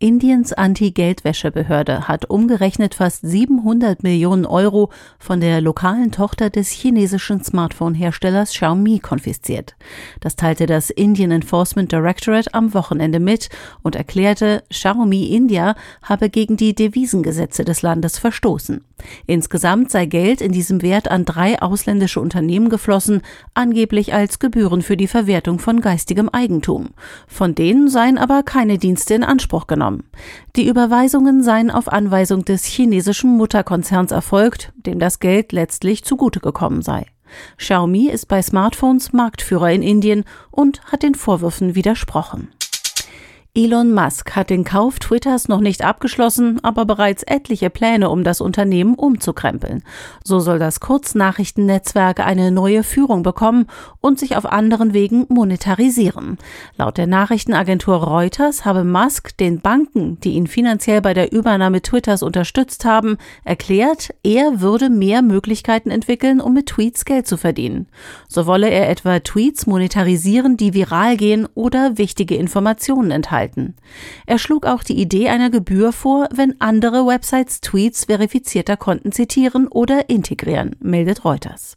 Indiens Anti-Geldwäschebehörde hat umgerechnet fast 700 Millionen Euro von der lokalen Tochter des chinesischen Smartphone-Herstellers Xiaomi konfisziert. Das teilte das Indian Enforcement Directorate am Wochenende mit und erklärte, Xiaomi India habe gegen die Devisengesetze des Landes verstoßen. Insgesamt sei Geld in diesem Wert an drei ausländische Unternehmen geflossen, angeblich als Gebühren für die Verwertung von geistigem Eigentum. Von denen seien aber keine Dienste in Anspruch genommen. Die Überweisungen seien auf Anweisung des chinesischen Mutterkonzerns erfolgt, dem das Geld letztlich zugute gekommen sei. Xiaomi ist bei Smartphones Marktführer in Indien und hat den Vorwürfen widersprochen. Elon Musk hat den Kauf Twitters noch nicht abgeschlossen, aber bereits etliche Pläne, um das Unternehmen umzukrempeln. So soll das Kurznachrichtennetzwerk eine neue Führung bekommen und sich auf anderen Wegen monetarisieren. Laut der Nachrichtenagentur Reuters habe Musk den Banken, die ihn finanziell bei der Übernahme Twitters unterstützt haben, erklärt, er würde mehr Möglichkeiten entwickeln, um mit Tweets Geld zu verdienen. So wolle er etwa Tweets monetarisieren, die viral gehen oder wichtige Informationen enthalten halten. Er schlug auch die Idee einer Gebühr vor, wenn andere Websites Tweets verifizierter Konten zitieren oder integrieren, meldet Reuters.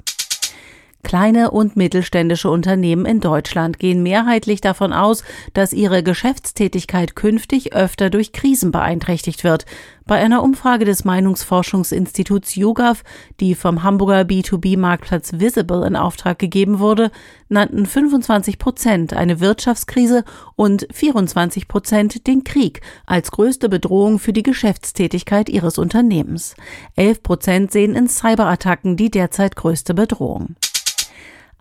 Kleine und mittelständische Unternehmen in Deutschland gehen mehrheitlich davon aus, dass ihre Geschäftstätigkeit künftig öfter durch Krisen beeinträchtigt wird. Bei einer Umfrage des Meinungsforschungsinstituts YouGov, die vom Hamburger B2B-Marktplatz Visible in Auftrag gegeben wurde, nannten 25 Prozent eine Wirtschaftskrise und 24 Prozent den Krieg als größte Bedrohung für die Geschäftstätigkeit ihres Unternehmens. 11 Prozent sehen in Cyberattacken die derzeit größte Bedrohung.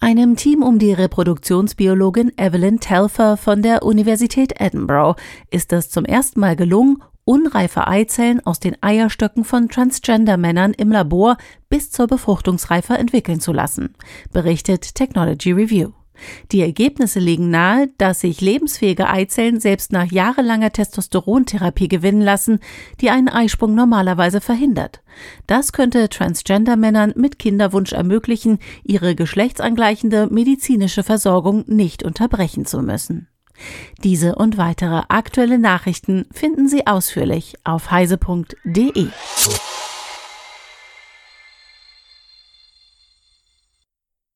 Einem Team um die Reproduktionsbiologin Evelyn Telfer von der Universität Edinburgh ist es zum ersten Mal gelungen, unreife Eizellen aus den Eierstöcken von Transgender-Männern im Labor bis zur Befruchtungsreife entwickeln zu lassen, berichtet Technology Review. Die Ergebnisse legen nahe, dass sich lebensfähige Eizellen selbst nach jahrelanger Testosterontherapie gewinnen lassen, die einen Eisprung normalerweise verhindert. Das könnte Transgender-Männern mit Kinderwunsch ermöglichen, ihre geschlechtsangleichende medizinische Versorgung nicht unterbrechen zu müssen. Diese und weitere aktuelle Nachrichten finden Sie ausführlich auf heise.de.